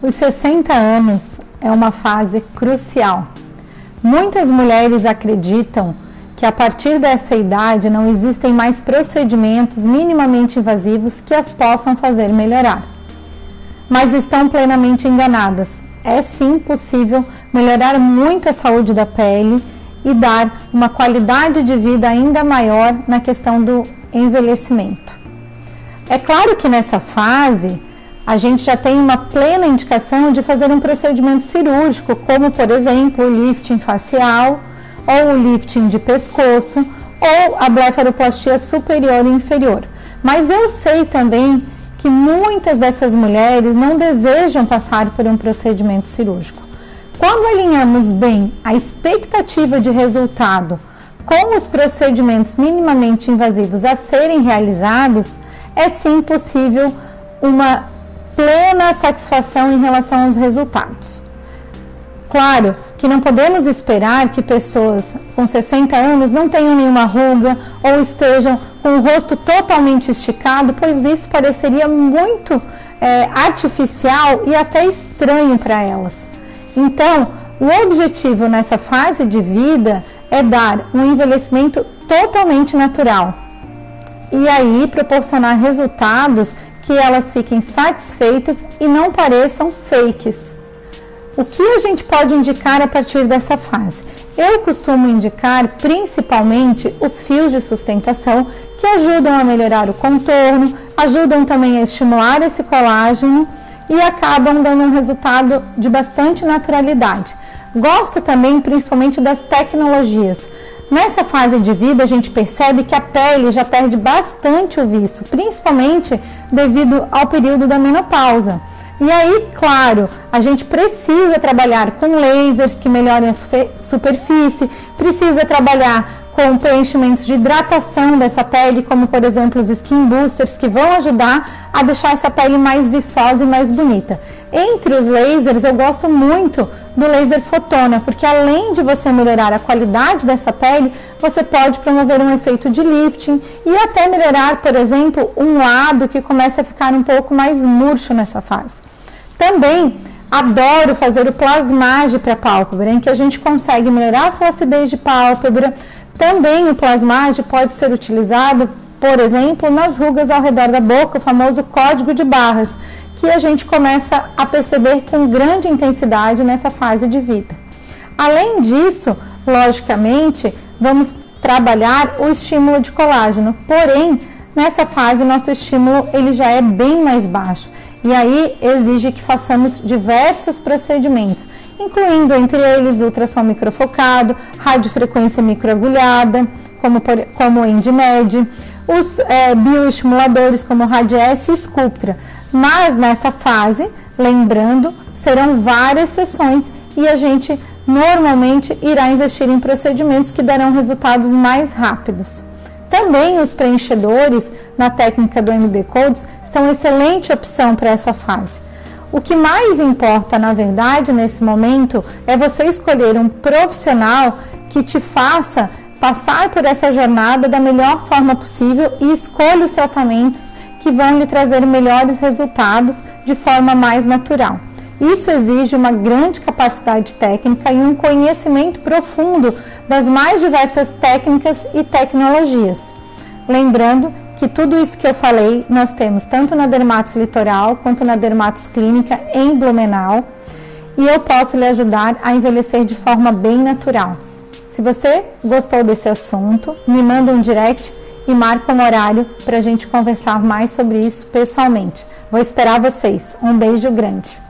Os 60 anos é uma fase crucial. Muitas mulheres acreditam que a partir dessa idade não existem mais procedimentos minimamente invasivos que as possam fazer melhorar. Mas estão plenamente enganadas. É sim possível melhorar muito a saúde da pele e dar uma qualidade de vida ainda maior na questão do envelhecimento. É claro que nessa fase a gente já tem uma plena indicação de fazer um procedimento cirúrgico, como por exemplo o lifting facial ou o lifting de pescoço ou a blefaroplastia superior e inferior. Mas eu sei também que muitas dessas mulheres não desejam passar por um procedimento cirúrgico. Quando alinhamos bem a expectativa de resultado com os procedimentos minimamente invasivos a serem realizados, é sim possível uma plena satisfação em relação aos resultados. Claro que não podemos esperar que pessoas com 60 anos não tenham nenhuma ruga ou estejam com o rosto totalmente esticado, pois isso pareceria muito é, artificial e até estranho para elas. Então, o objetivo nessa fase de vida é dar um envelhecimento totalmente natural e aí proporcionar resultados que elas fiquem satisfeitas e não pareçam fakes. O que a gente pode indicar a partir dessa fase? Eu costumo indicar principalmente os fios de sustentação que ajudam a melhorar o contorno, ajudam também a estimular esse colágeno e acabam dando um resultado de bastante naturalidade. Gosto também principalmente das tecnologias. Nessa fase de vida, a gente percebe que a pele já perde bastante o viço, principalmente devido ao período da menopausa. E aí, claro, a gente precisa trabalhar com lasers que melhorem a superfície, precisa trabalhar com preenchimentos de hidratação dessa pele, como por exemplo os skin boosters, que vão ajudar a deixar essa pele mais viçosa e mais bonita. Entre os lasers, eu gosto muito do laser fotona, porque além de você melhorar a qualidade dessa pele, você pode promover um efeito de lifting e até melhorar, por exemplo, um lábio que começa a ficar um pouco mais murcho nessa fase. Também adoro fazer o plasmage para pálpebra, em que a gente consegue melhorar a flacidez de pálpebra, também o plasmage pode ser utilizado, por exemplo, nas rugas ao redor da boca, o famoso código de barras, que a gente começa a perceber com grande intensidade nessa fase de vida. Além disso, logicamente, vamos trabalhar o estímulo de colágeno, porém, nessa fase nosso estímulo ele já é bem mais baixo. E aí exige que façamos diversos procedimentos, incluindo entre eles ultrassom microfocado, radiofrequência microagulhada, como, por, como o EndMed, os é, bioestimuladores como o Radies e Sculptra. Mas nessa fase, lembrando, serão várias sessões e a gente normalmente irá investir em procedimentos que darão resultados mais rápidos. Também os preenchedores na técnica do MD Codes são excelente opção para essa fase. O que mais importa, na verdade, nesse momento é você escolher um profissional que te faça passar por essa jornada da melhor forma possível e escolha os tratamentos que vão lhe trazer melhores resultados de forma mais natural. Isso exige uma grande capacidade técnica e um conhecimento profundo das mais diversas técnicas e tecnologias. Lembrando que tudo isso que eu falei nós temos tanto na dermatos litoral quanto na dermatos clínica em Blumenau e eu posso lhe ajudar a envelhecer de forma bem natural. Se você gostou desse assunto, me manda um direct e marca um horário para a gente conversar mais sobre isso pessoalmente. Vou esperar vocês. Um beijo grande.